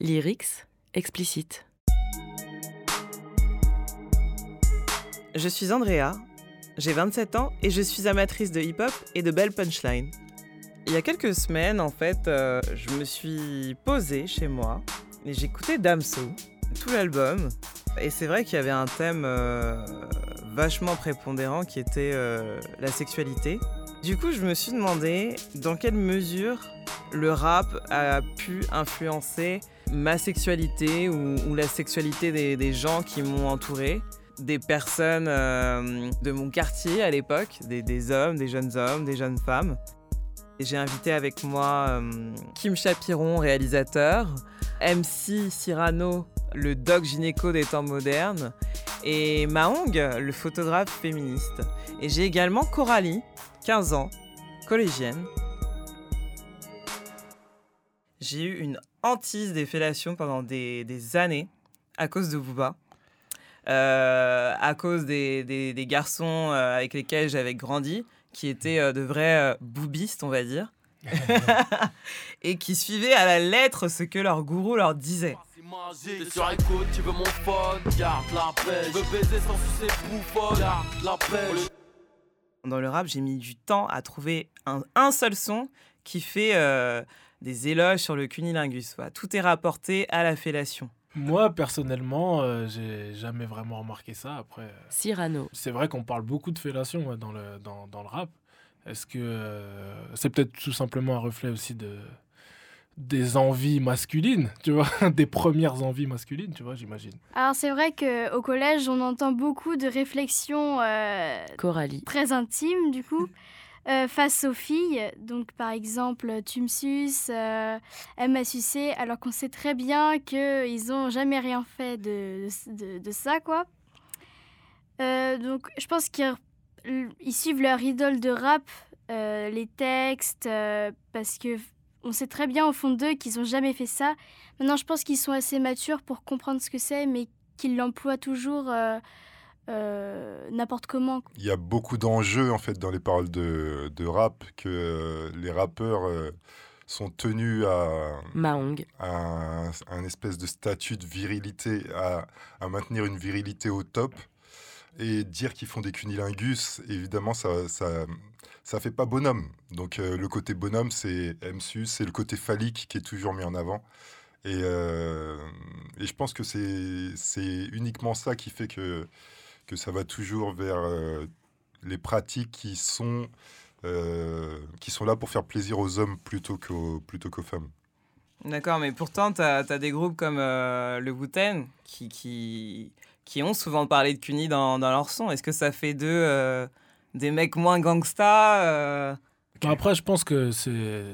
Lyrics explicite. Je suis Andrea, j'ai 27 ans et je suis amatrice de hip-hop et de belles punchlines. Il y a quelques semaines, en fait, euh, je me suis posée chez moi et j'écoutais Damso, tout l'album. Et c'est vrai qu'il y avait un thème euh, vachement prépondérant qui était euh, la sexualité. Du coup, je me suis demandé dans quelle mesure le rap a pu influencer ma sexualité ou, la sexualité des, gens qui m'ont entouré, des personnes euh, de mon quartier à l'époque, des, hommes, des jeunes hommes, des jeunes femmes. J'ai invité avec moi euh, Kim Chapiron, réalisateur, MC Cyrano, le doc gynéco des temps modernes, et Mahong, le photographe féministe. Et j'ai également Coralie, 15 ans, collégienne. J'ai eu une hantise des fellations pendant des, années à cause de Booba. Euh, à cause des, garçons euh, avec lesquels j'avais grandi, qui étaient euh, de vrais boubistes, on va dire, et qui suivaient à la lettre ce que leur gourou leur disait. Dans le rap, j'ai mis du temps à trouver un, seul son qui fait des éloges sur le cunilingus. Tout est rapporté à la fellation. Moi, personnellement, euh, j'ai jamais vraiment remarqué ça. Après, euh, Cyrano. C'est vrai qu'on parle beaucoup de fellation dans, le, dans, dans, le rap. Est-ce que euh, c'est peut-être tout simplement un reflet aussi de des envies masculines, tu vois, des premières envies masculines, tu vois, j'imagine. Alors c'est vrai que au collège, on entend beaucoup de réflexions Coralie. très intimes du coup. Euh, face aux filles. Donc, par exemple, tu euh, m'a sucé, alors qu'on sait très bien qu'ils n'ont jamais rien fait de, de, ça, quoi. Euh, donc, je pense qu'ils suivent leur idole de rap, les textes, parce que on sait très bien au fond d'eux qu'ils n'ont jamais fait ça. Maintenant, je pense qu'ils sont assez matures pour comprendre ce que c'est, mais qu'ils l'emploient toujours euh, n'importe comment. Il y a beaucoup d'enjeux en fait dans les paroles de, de rap que euh, les rappeurs euh, sont tenus à, Mahong. à un, espèce de statut de virilité, à, à, maintenir une virilité au top. Et dire qu'ils font des cunilingus, évidemment, ça, ça, ça fait pas bonhomme. Donc le côté bonhomme, c'est MSU, c'est le côté phallique qui est toujours mis en avant. Et, et je pense que c'est uniquement ça qui fait que que ça va toujours vers euh, les pratiques qui sont, euh, qui sont là pour faire plaisir aux hommes plutôt qu'aux, plutôt qu'aux femmes. D'accord, mais pourtant, tu as, des groupes comme euh, le wu qui, qui, qui, ont souvent parlé de Cuny dans, dans leur son. Est-ce que ça fait d'eux des mecs moins gangsta Après, je pense que c'est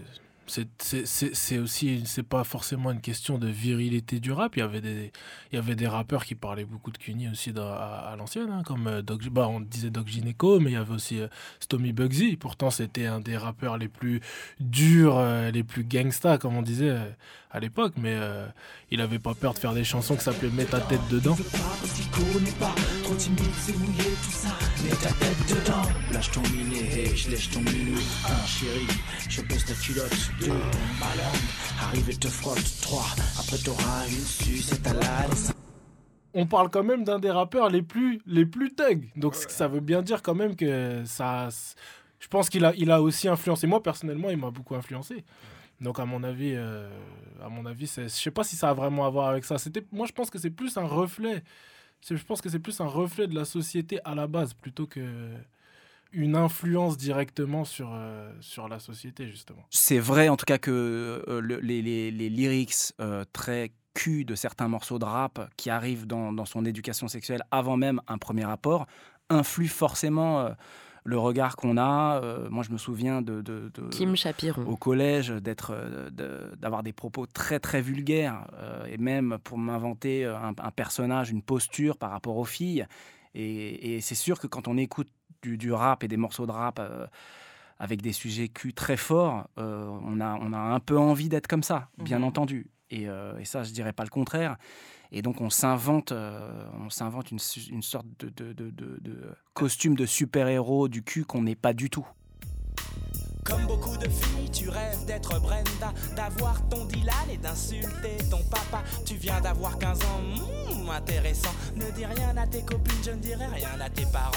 c'est aussi c'est pas forcément une question de virilité du rap. Il y avait des il y avait des rappeurs qui parlaient beaucoup de Cuny aussi à, l'ancienne hein, comme euh, bah, on disait Doc Gineco mais il y avait aussi euh, Stomy Bugsy. Pourtant c'était un des rappeurs les plus durs euh, les plus gangsta comme on disait à l'époque. Mais il avait pas peur de faire des chansons qui s'appelaient Mets ta tête dedans lâche ton je lèche ton chérie je baisse ta culotte on parle quand même d'un des rappeurs les plus, les plus thugs. Donc ça veut bien dire quand même que ça. Je pense qu'il a, il a aussi influencé. Moi, personnellement, il m'a beaucoup influencé. Donc, à mon avis, euh, à mon avis, je sais pas si ça a vraiment à voir avec ça. C'était, moi, je pense que c'est plus un reflet. Je pense que c'est plus un reflet de la société à la base plutôt que une influence directement sur, euh, sur la société, justement. C'est vrai, en tout cas, que euh, les, les, les, lyrics euh, très cul de certains morceaux de rap qui arrivent dans, dans, son éducation sexuelle avant même un premier rapport influent forcément le regard qu'on a. moi, je me souviens de, de, Kim Chapiron au collège d'être, d'avoir des propos très très vulgaires et même pour m'inventer un, un, personnage, une posture par rapport aux filles. Et, et c'est sûr que quand on écoute du, rap et des morceaux de rap euh, avec des sujets cul très forts, euh, on, a, on a un peu envie d'être comme ça, bien mhm. entendu. Et, euh, et, ça, je dirais pas le contraire. Et donc, on s'invente, on s'invente une, une, sorte de, de, de, de costume de super-héros du cul qu'on n'est pas du tout. Comme beaucoup de filles, tu rêves d'être Brenda, d'avoir ton Dylan et d'insulter ton papa tu viens d'avoir 15 ans, hmm, intéressant. Ne dis rien à tes copines, je ne dirai rien à tes parents.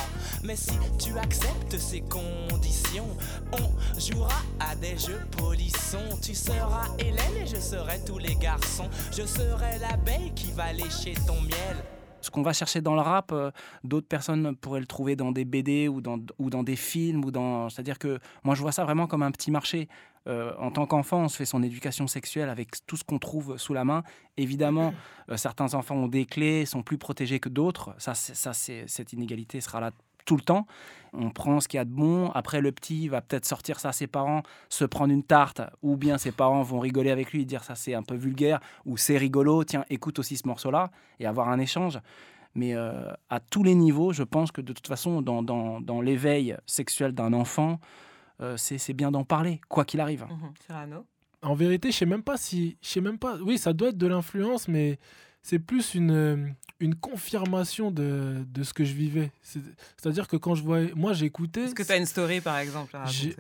Mais si tu acceptes ces conditions, on jouera à des jeux polissons. Tu seras Hélène et je serai tous les garçons. Je serai l'abeille qui va lécher ton miel. Ce qu'on va chercher dans le rap, euh, d'autres personnes pourraient le trouver dans des BD ou dans, ou dans des films. ou dans C'est-à-dire que moi, je vois ça vraiment comme un petit marché. Euh, en tant qu'enfant, on se fait son éducation sexuelle avec tout ce qu'on trouve sous la main. Évidemment, euh, certains enfants ont des clés, sont plus protégés que d'autres. Ça, ça cette inégalité sera là tout le temps. On prend ce qu'il y a de bon. Après, le petit va peut-être sortir ça à ses parents, se prendre une tarte, ou bien ses parents vont rigoler avec lui et dire ça c'est un peu vulgaire, ou c'est rigolo, tiens, écoute aussi ce morceau-là, et avoir un échange. Mais euh, à tous les niveaux, je pense que de toute façon, dans, dans- dans l'éveil sexuel d'un enfant, euh, c'est c'est bien d'en parler, quoi qu'il arrive. Cyrano En vérité, je sais même pas si. Je sais même pas. Oui, ça doit être de l'influence, mais c'est plus une, euh, une confirmation de, de ce que je vivais. C'est- C'est-à-dire que quand je vois. Moi, j'écoutais. Est-ce que tu as une story par exemple à raconter?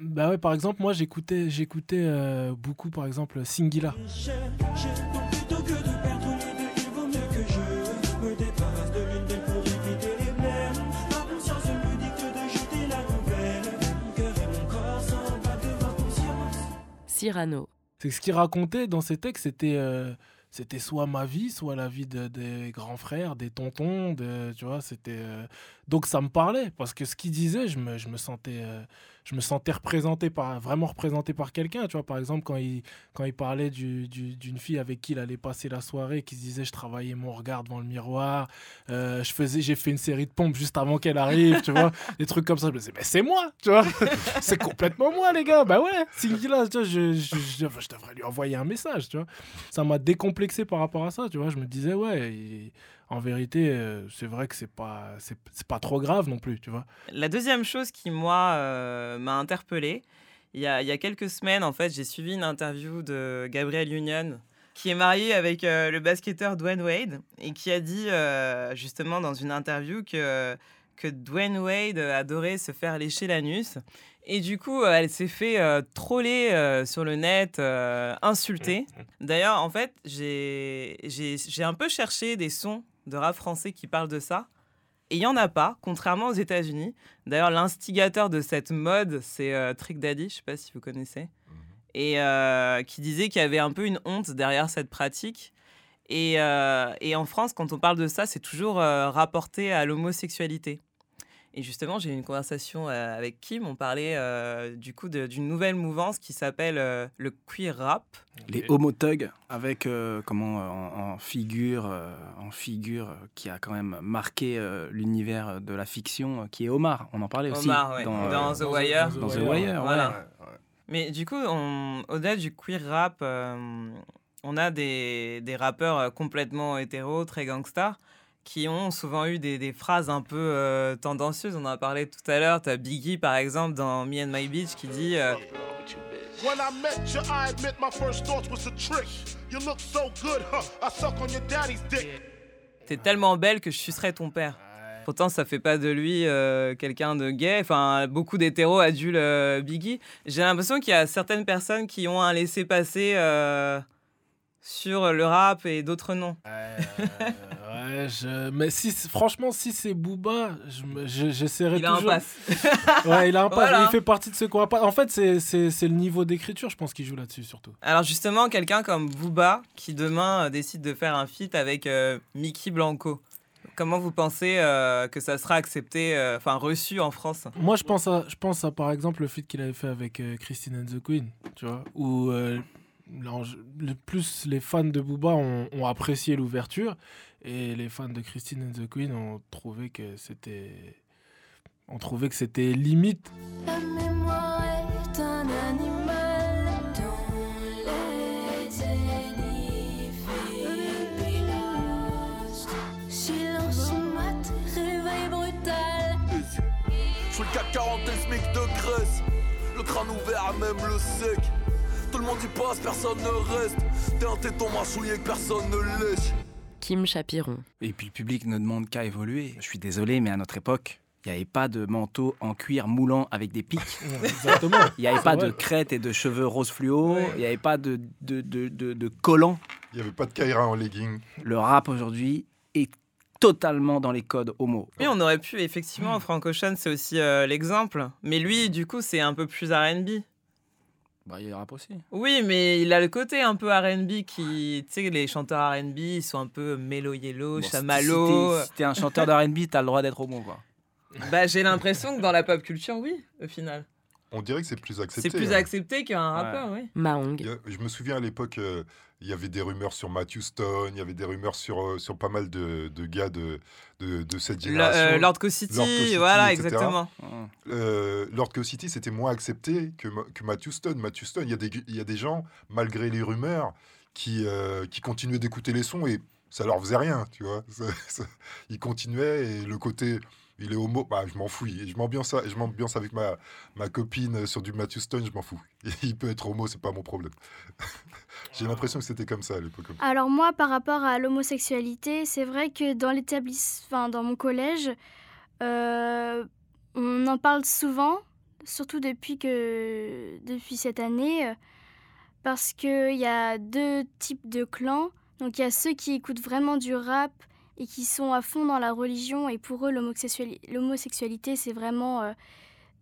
Bah ouais, par exemple, moi, j'écoutais j'écoutais euh, beaucoup, par exemple, Singila. Cyrano. C'est ce qu'il racontait dans ses textes, c'était euh, c'était soit ma vie, soit la vie de- des grands frères, des tontons, de, tu c'était euh, donc ça me parlait parce que ce qu'il disait, je me, je me sentais euh, je me sentais représenté par vraiment représenté par quelqu'un, tu vois, par exemple quand il quand il parlait du- du- d'une fille avec qui il allait passer la soirée, qui se disait je travaillais mon regard devant le miroir, euh, je faisais j'ai fait une série de pompes juste avant qu'elle arrive, tu vois, des trucs comme ça, je me disais mais c'est moi, tu vois, c'est complètement moi les gars, bah ouais, Singila, tu vois, je, je, je- je devrais lui envoyer un message, tu vois. Ça m'a décomplexé par rapport à ça, tu vois. Je me disais, ouais, il- en vérité, euh, c'est vrai que c'est pas, c'est c'est pas trop grave non plus, tu vois. La deuxième chose qui, moi, euh, m'a interpellée, il y, a, il y a quelques semaines, en fait, j'ai suivi une interview de Gabriel Union, qui est marié avec euh, le basketteur Dwayne Wade, et qui a dit, euh, justement, dans une interview, que, que Dwayne Wade adorait se faire lécher l'anus. Et du coup, elle s'est fait euh, troller euh, sur le net, euh, insulter. D'ailleurs, en fait, j'ai j'ai- j'ai un peu cherché des sons de rap français qui parlent de ça. Et il n'y en a pas, contrairement aux États-Unis. D'ailleurs, l'instigateur de cette mode, c'est euh, Trick Daddy, je ne sais pas si vous connaissez, et euh, qui disait qu'il y avait un peu une honte derrière cette pratique. Et, euh, et en France, quand on parle de ça, c'est toujours euh, rapporté à l'homosexualité. Et justement, j'ai eu une conversation euh, avec Kim. On parlait euh, du coup d'une nouvelle mouvance qui s'appelle euh, le queer rap. Les homotugs avec euh, comment euh, en, en figure, euh, en figure qui a quand même marqué euh, l'univers de la fiction, qui est Omar. On en parlait aussi Omar, ouais, dans, dans The Wire. dans The Wire, Voilà. ouais. Mais du coup, au-delà du queer rap, euh, on a des, des rappeurs complètement hétéros, très gangsters, qui ont souvent eu des, des phrases un peu euh, tendancieuses. On en a parlé tout à l'heure. Tu as Biggie, par exemple, dans Me and My Beach, qui dit euh, When I met you, I admit my first thoughts was a trick. You look so good, huh? I suck on your daddy's dick. T'es tellement belle que je sucerai ton père. Pourtant, ça fait pas de lui euh, quelqu'un de gay. Enfin, beaucoup d'hétéros adulent euh, Biggie. J'ai l'impression qu'il y a certaines personnes qui ont un laissé-passer euh, sur le rap et d'autres non. Euh, ouais, je... mais si, franchement, si c'est Booba, je me- je- j'essaierai Il a un toujours. pass. Ouais, il a un pass. Voilà. Il fait partie de ceux un pass. En fait, c'est- le niveau d'écriture, je pense, qu'il joue là-dessus surtout. Alors justement, quelqu'un comme Booba qui demain euh, décide de faire un feat avec euh, Mickey Blanco. Comment vous pensez euh, que ça sera accepté, euh, enfin reçu en France? Moi, je pense à, je pense à par exemple le feat qu'il avait fait avec euh, Christine and the Queen, tu vois, euh, je- le plus les fans de Booba ont, ont apprécié l'ouverture et les fans de Christine and the Queen ont trouvé que c'était, ont trouvé que c'était limite. La mémoire est un animal dont les Silence mat, réveil brutal. Je suis le CAC 40 et SMIC de Grèce. Le crâne ouvert, même le sec. Tout le monde y passe, personne ne reste. T'es un téton mâchouillé que personne ne lèche. Kim Chapiron. Et puis le public ne demande qu'à évoluer. Je suis désolé, mais à notre époque, il n'y avait pas de manteau en cuir moulant avec des pics. Exactement. Il n'y avait pas vrai. de crête et de cheveux rose fluo. Ouais. Il n'y avait pas de, de, de, de, de collants Il n'y avait pas de Kaira en legging. Le rap aujourd'hui est totalement dans les codes homo. Oui, on aurait pu, effectivement, Frank Ocean, c'est aussi euh, l'exemple. Mais lui, du coup, c'est un peu plus RB. Bah, il y a le rap aussi. Oui, mais il a le côté un peu RB qui. Tu sais, les chanteurs RB, ils sont un peu Mellow Yellow, Bon, Chamallow. Si t'es si un chanteur de R&B, t'as le droit d'être homo, quoi. Bah, j'ai l'impression que dans la pop culture, oui, au final. On dirait que c'est plus accepté. C'est plus hein. accepté qu'un rappeur, oui. Mahong. Il y a- Je me souviens à l'époque, euh, il y avait des rumeurs sur Matthew Stone, il y avait des rumeurs sur, euh, sur pas mal de, de gars de, de, de cette Le- génération. euh, Lord Co City, Lord Co City, voilà, etc. exactement. Euh, Lord Co City, c'était moins accepté que, que Matthew Stone. Matthew Stone, il y, a des, il y a des gens, malgré les rumeurs, qui, euh, qui continuaient d'écouter les sons et ça leur faisait rien, tu vois. Ça- ça- ils continuaient et le côté, il est homo, bah, je m'en fous. Je m'ambiance, je m'ambiance avec ma, ma copine sur du Matthew Stone, je m'en fous. Il peut être homo, c'est pas mon problème. J'ai l'impression que c'était comme ça à l'époque. Alors moi, par rapport à l'homosexualité, c'est vrai que dans l'établissement, dans mon collège, euh, on en parle souvent, surtout depuis que depuis cette année, parce qu'il y a deux types de clans. Donc il y a ceux qui écoutent vraiment du rap et qui sont à fond dans la religion, et pour eux, l'homosexuali- l'homosexualité, c'est vraiment euh,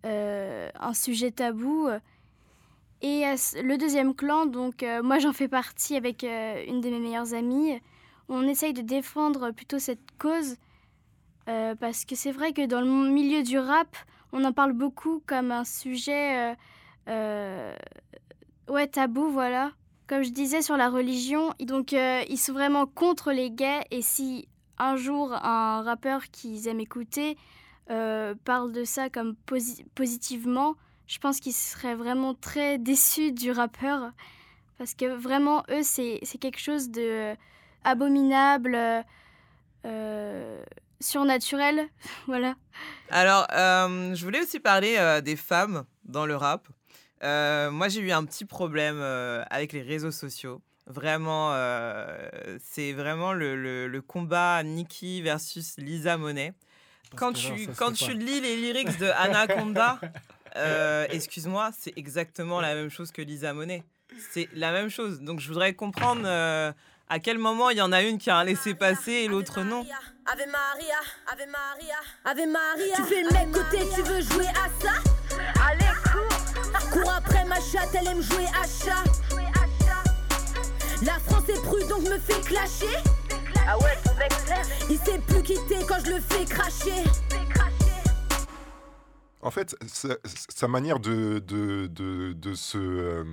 euh, un sujet tabou. Et le deuxième clan, donc euh, moi j'en fais partie avec une de mes meilleures amies, on essaye de défendre plutôt cette cause parce que c'est vrai que dans le milieu du rap, on en parle beaucoup comme un sujet ouais, tabou, voilà. Comme je disais sur la religion, donc ils sont vraiment contre les gays et si un jour un rappeur qu'ils aiment écouter euh, parle de ça comme posi- positivement, je pense qu'ils seraient vraiment très déçus du rappeur. Parce que vraiment, eux, c'est quelque chose de euh, abominable, euh, surnaturel. voilà. Alors, je voulais aussi parler des femmes dans le rap. Moi, j'ai eu un petit problème avec les réseaux sociaux. Vraiment, euh, c'est vraiment le, le- le combat Nicki versus Lisa Monet. Quand, tu, quand tu lis les lyrics de Anaconda, euh, excuse-moi, c'est exactement la même chose que Lisa Monet. C'est la même chose. Donc, je voudrais comprendre euh, à quel moment il y en a une qui a un laissez-passer et l'autre non. Ave Maria, Ave Maria, Ave Maria. Tu fais le mec côté, tu veux jouer à ça? Allez, cours Cours après ma chatte, elle aime jouer à chat La France est prude donc me fait clasher. Ah ouais, ton mec Il sait plus quitter quand je le fais cracher. En fait, sa, sa manière de, de, de, de se, euh,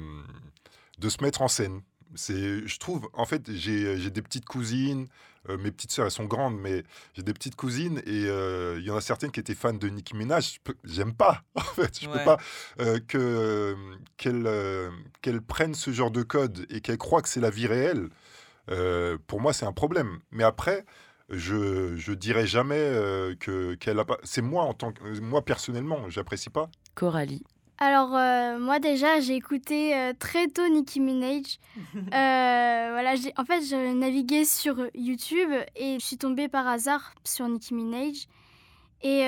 de se mettre en scène, c'est, je trouve, en fait, j'ai j'ai des petites cousines, euh, mes petites sœurs, elles sont grandes, mais j'ai des petites cousines et euh, il y en a certaines qui étaient fans de Nicki Minaj. J'aime pas, en fait. Je Ouais. peux pas euh, que, qu'elles euh, prennent ce genre de code et qu'elles croient que c'est la vie réelle. euh, pour moi, c'est un problème. Mais après, je, je dirais jamais euh, que qu'elle a pas. C'est moi en tant que moi personnellement, j'apprécie pas. Coralie. Alors, euh, moi déjà, j'ai écouté euh, très tôt Nicki Minaj. Euh, voilà, j'ai- en fait, je naviguais sur YouTube et je suis tombée par hasard sur Nicki Minaj. Et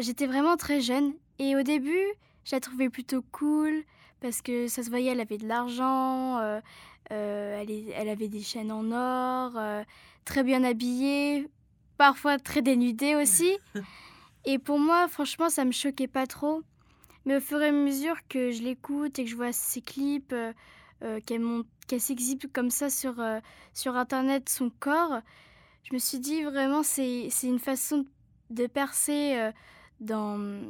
j'étais vraiment très jeune. Et au début, je la trouvais plutôt cool parce que ça se voyait, elle avait de l'argent, elle, elle avait des chaînes en or, très bien habillée, parfois très dénudée aussi. Et pour moi, franchement, ça me choquait pas trop. Mais au fur et à mesure que je l'écoute et que je vois ses clips, euh, euh, qu'elle s'exhibe comme ça sur, euh, sur Internet, son corps, je me suis dit vraiment, c'est une façon de percer euh, dans...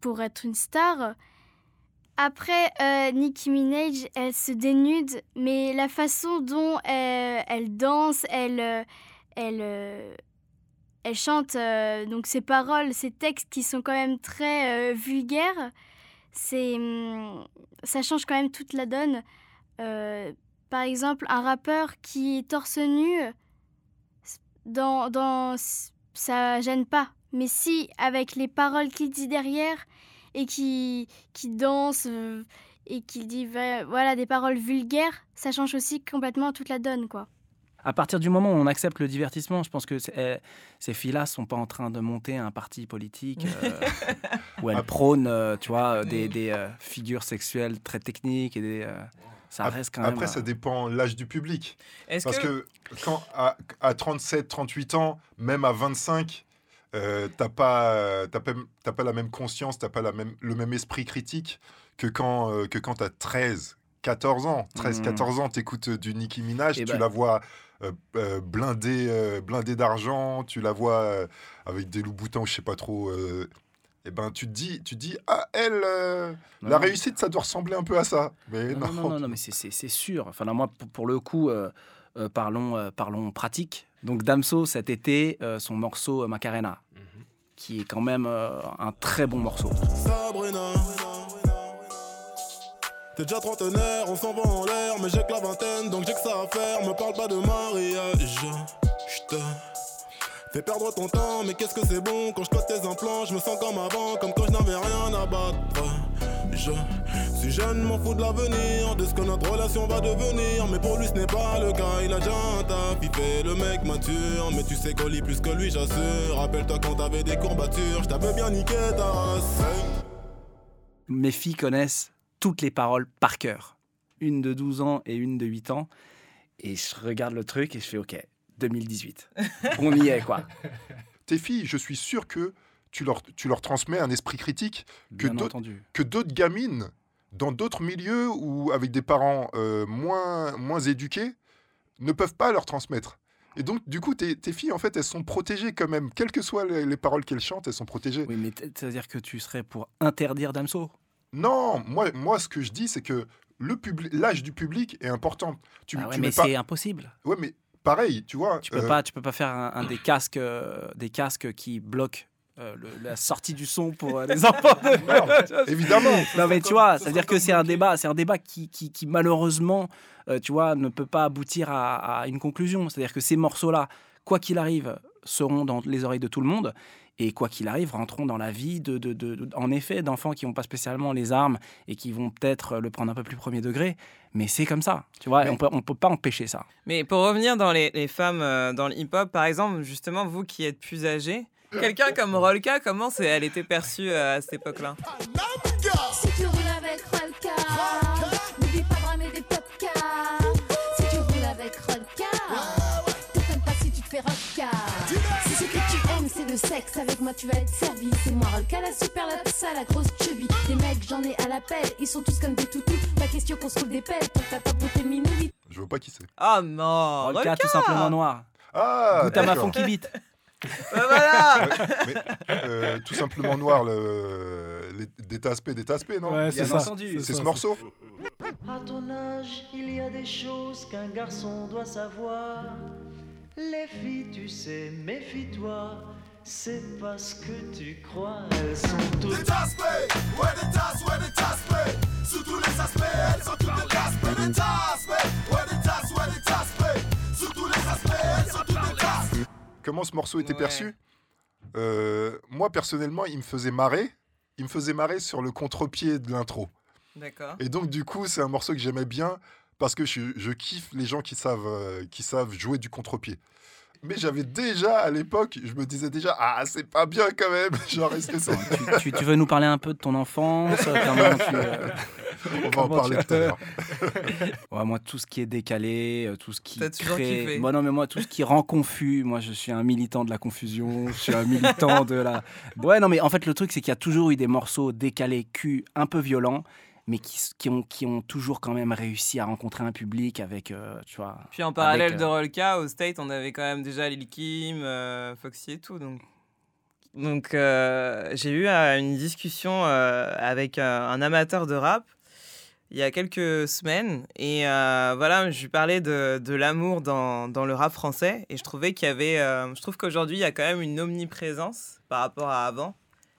pour être une star. Après, Nicki Minaj, elle se dénude, mais la façon dont elle, elle danse, elle, elle, elle chante euh, donc ses paroles, ses textes qui sont quand même très euh, vulgaires. C'est, hum, ça change quand même toute la donne. Euh, par exemple, un rappeur qui est torse nu, dans, dans, ça gêne pas. Mais si, avec les paroles qu'il dit derrière et qui, qui danse et qui dit voilà, des paroles vulgaires, ça change aussi complètement toute la donne, quoi. À partir du moment où on accepte le divertissement, je pense que eh, ces filles-là sont pas en train de monter un parti politique euh, où elles prônent, euh, tu vois, des, des, euh, figures sexuelles très techniques et des. euh, Ça reste quand même. Après, euh, ça dépend l'âge du public. Est-ce Parce que... que, quand à, à 37, 38 ans, même à 25, euh, t'as pas, t'as pas, t'as pas la même conscience, t'as pas la même, le même esprit critique que quand, euh, que quand t'as 13, 14 ans. 13, Mhm. 14 ans, t'écoutes du Nicki Minaj, Eh tu ben. la vois euh, euh, blindée, euh, blindée d'argent, tu la vois euh, avec des loups boutins, je sais pas trop. euh, et ben, tu te dis, tu te dis, ah, elle, euh, la réussite, ça doit ressembler un peu à ça. Mais Non, non, non, non, non, mais c'est- sûr. Enfin, là, moi, pour, pour le coup, euh, euh, parlons, euh, parlons pratique. Donc, Damso, cet été, euh, son morceau euh, Macarena, qui est quand même euh, un très bon morceau. Sabrina. T'es déjà trentenaire, on s'en va en l'air, mais j'ai que la vingtaine, donc j'ai que ça à faire. Me parle pas de mariage. J'te fais perdre ton temps, mais qu'est-ce que c'est bon quand je tes implants? Je me sens comme avant, comme quand je n'avais rien à battre. Je suis jeune, m'en fous de l'avenir, de ce que notre relation va devenir. Mais pour lui, ce n'est pas le cas, il a déjà un taf, il le mec mature. Mais tu sais qu'on lit plus que lui, j'assure. Rappelle-toi quand t'avais des courbatures, je t'avais bien niqué ta race. Mes filles connaissent toutes les paroles par cœur. Une de 12 ans et une de 8 ans. Et je regarde le truc et je fais OK, 2018. On y est, quoi. tes filles, je suis sûr que tu leur, tu leur transmets un esprit critique que Bien d'autres entendu. que d'autres gamines dans d'autres milieux ou avec des parents euh, moins, moins éduqués ne peuvent pas leur transmettre. Et donc, du coup, tes, tes filles, en fait, elles sont protégées quand même. Quelles que soient les, les paroles qu'elles chantent, elles sont protégées. Oui, mais c'est-à-dire que tu serais pour interdire Damso? Non, moi, moi, ce que je dis, c'est que le public, l'âge du public est important. Tu, Ah ouais, tu mais mets pas... c'est impossible. Ouais, mais pareil, tu vois. Tu peux euh, pas, tu peux pas faire un, un des casques, euh, des casques qui bloquent euh, le- la sortie du son pour euh, les enfants. Évidemment. non mais tu vois, c'est-à-dire que c'est un débat, c'est un débat qui, qui, qui, malheureusement, euh, tu vois, ne peut pas aboutir à, à une conclusion. C'est-à-dire que ces morceaux-là, quoi qu'il arrive, seront dans les oreilles de tout le monde. Et quoi qu'il arrive, rentreront dans la vie, de, de, de- de- en effet, d'enfants qui n'ont pas spécialement les armes et qui vont peut-être le prendre un peu plus premier degré. Mais c'est comme ça, tu vois, Mais- on peut, on peut pas empêcher ça. Mais pour revenir dans les, les femmes euh, dans le hip-hop, par exemple, justement, vous qui êtes plus âgés, quelqu'un comme Rolka, comment c'est- elle était perçue euh, à cette époque-là? Le sexe, avec moi tu vas être servi. C'est moi Rolka, la super, la ça, la grosse chubby. Des mecs, j'en ai à l'appel, ils sont tous comme des toutous. Pas question qu'on se roule des pelles pour que t'as pas tes minouilles. Je vois pas qui c'est. Oh non Rolka, tout simplement noir. Ah, Goûte à ma funky beat. Bah voilà Mais, euh, tout simplement noir, le, les, des taspés, des taspés, non? Ouais, c'est ça. C'est ce morceau À ton âge, il y a des choses qu'un garçon doit savoir. Les filles, tu sais, méfie-toi. C'est parce que tu crois, elles sont toutes. Des taspés, ouais des tasses, ouais des taspés Sous tous les aspects, elles sont toutes des taspés Des taspés, ouais des tasses, ouais des taspés Sous tous les aspects, elles sont toutes des taspés Comment ce morceau était Ouais. perçu? Euh, Moi, personnellement, il me faisait marrer. Il me faisait marrer sur le contre-pied de l'intro. D'accord. Et donc, du coup, c'est un morceau que j'aimais bien parce que je, je kiffe les gens qui savent, euh, qui savent jouer du contre-pied. Mais j'avais déjà, à l'époque, je me disais déjà, ah, c'est pas bien quand même. Genre, est-ce que c'est. tu, tu veux nous parler un peu de ton enfance? Comment tu, euh, On va en parler tu- tout à l'heure. Ouais, moi, tout ce qui est décalé, euh, tout ce qui T'as toujours crée... kiffé. Moi, non, mais moi, tout ce qui rend confus, moi, je suis un militant de la confusion, je suis un militant de la... Ouais, non, mais en fait, le truc, c'est qu'il y a toujours eu des morceaux décalés, cul, un peu violents, mais qui, ont, qui ont toujours quand même réussi à rencontrer un public avec, euh, tu vois... Puis en parallèle Avec, de euh, Rolka, au State, on avait quand même déjà Lil Kim, euh, Foxy et tout. Donc, donc euh, j'ai eu euh, une discussion euh, avec euh, un amateur de rap il y a quelques semaines. Et euh, voilà, je lui parlais de, de l'amour dans, dans le rap français. Et je trouvais qu'il y avait. euh, je trouve qu'aujourd'hui, il y a quand même une omniprésence par rapport à avant.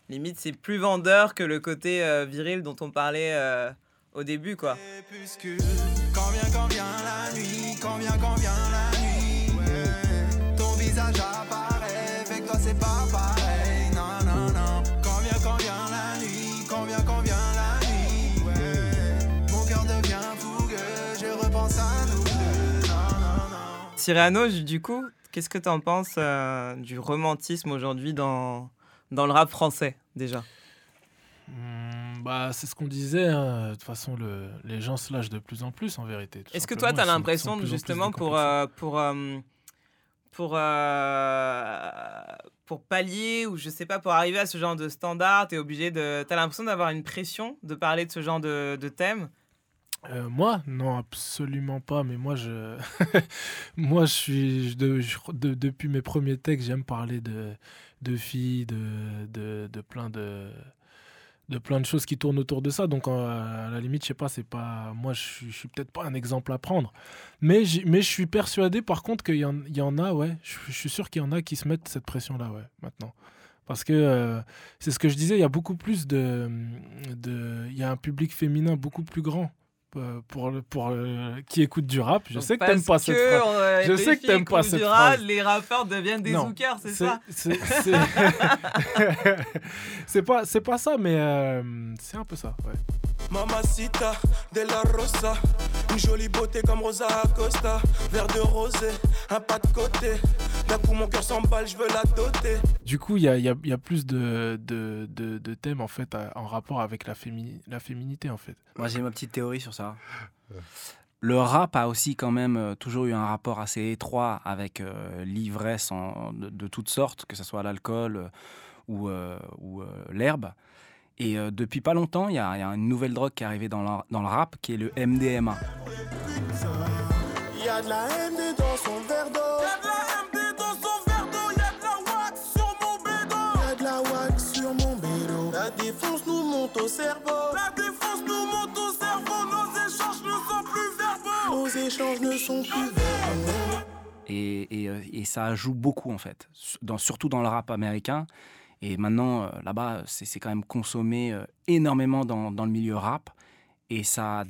Limite, c'est plus vendeur que le côté euh, viril dont on parlait euh, au début, quoi. Crépuscule, quand vient, quand vient la nuit, quand vient, quand vient la nuit. ouais. Ton visage apparaît, fait que toi c'est pas pareil. Non, non, non. Quand vient, quand vient la nuit, quand vient, quand vient la nuit. ouais. Mon cœur devient fougueux, je repense à nous deux. Non, non, non. Cyrano, ju- du coup, qu'est-ce que tu en penses euh, du romantisme aujourd'hui dans, dans le rap français, déjà Hmm, Bah, c'est ce qu'on disait. hein. De toute façon, le, les gens se lâchent de plus en plus, en vérité. Est-ce que toi, tu as l'impression, justement, pour, euh, pour, euh, pour, euh, pour pallier ou je sais pas, pour arriver à ce genre de standard, tu es obligé de. Tu as l'impression d'avoir une pression de parler de ce genre de, de thème? Euh, moi Non, absolument pas. Mais moi, je, moi, je suis depuis mes premiers textes, j'aime parler de, de filles, de, de, plein de de plein de choses qui tournent autour de ça. Donc, à la limite, je sais pas, c'est pas moi, je je suis peut-être pas un exemple à prendre. Mais, mais je suis persuadé, par contre, qu'il y, y en a, ouais. Je, suis sûr qu'il y en a qui se mettent cette pression-là, ouais, maintenant. Parce que euh, c'est ce que je disais, il y a beaucoup plus de. Il y a un public féminin beaucoup plus grand pour, le- pour, euh, qui écoute du rap. Je Donc, sais que t'aimes pas cette phrase. euh, Je sais que t'aimes pas cette phrase. Les rappeurs deviennent des zookers, c'est ça c'est- pas, pas ça, mais euh, c'est un peu ça, ouais. Mamacita de la Rosa, une jolie beauté comme Rosa Acosta, verre de rosé, un pas de côté. D'un coup mon cœur s'emballe, je veux la doter. Du coup, il y a, y a- y a plus de, de, de- de thèmes en fait à- en rapport avec la, fémini- la féminité en fait. Moi, j'ai ma petite théorie sur ça. Le rap a aussi quand même euh, toujours eu un rapport assez étroit avec euh, l'ivresse de, de toutes sortes, que ce soit l'alcool euh, ou, euh, ou euh, l'herbe. Et euh, depuis pas longtemps, il y, a il y a une nouvelle drogue qui est arrivée dans le, dans le rap, qui est le MDMA. Y'a de la MD dans son verre d'eau. Y'a de la MD dans son verre d'eau. Y'a de la wax sur mon bédo. Y'a de la wax sur mon bédo. La défense nous monte au cerveau. La défense nous monte au cerveau. Nos échanges ne sont plus verbaux. Nos échanges ne sont plus verbaux. Et, et, euh, et ça joue beaucoup en fait, dans- surtout dans le rap américain. Et maintenant, euh, là-bas, c'est c'est quand même consommé euh, énormément dans, dans le milieu rap. Et ça,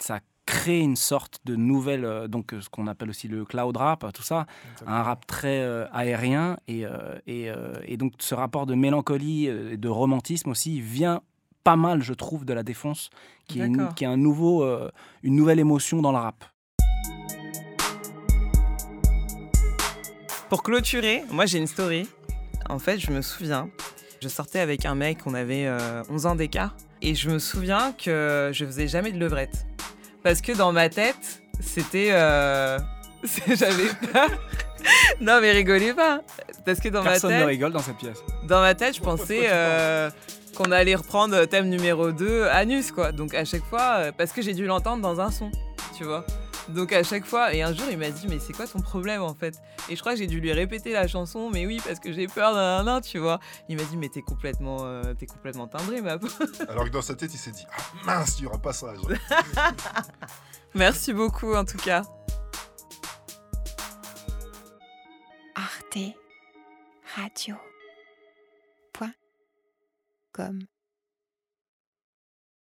ça crée une sorte de nouvelle, euh, donc euh, ce qu'on appelle aussi le cloud rap, tout ça, un rap très euh, aérien. Et, euh, et, euh, et donc ce rapport de mélancolie euh, et de romantisme aussi vient pas mal, je trouve, de la défonce, qui est, une- qui est un nouveau, euh, une nouvelle émotion dans le rap. Pour clôturer, moi j'ai une story. En fait, je me souviens, je sortais avec un mec, on avait euh, 11 ans d'écart, et je me souviens que je faisais jamais de levrette. Parce que dans ma tête, c'était. euh, J'avais peur. non, mais rigolez pas. Parce que dans Personne ma ne tête. rigole dans cette pièce. Dans ma tête, je pensais euh, qu'on allait reprendre thème numéro 2, Anus, quoi. Donc à chaque fois, euh, parce que j'ai dû l'entendre dans un son, tu vois. Donc à chaque fois, et un jour il m'a dit, mais c'est quoi ton problème en fait? Et je crois que j'ai dû lui répéter la chanson, mais oui, parce que j'ai peur d'un nain, tu vois. Il m'a dit, mais t'es complètement, euh, t'es complètement timbré, ma peau. Alors que dans sa tête, il s'est dit Ah mince, il n'y aura pas ça. Merci beaucoup en tout cas. Arte Radio. Point. Com.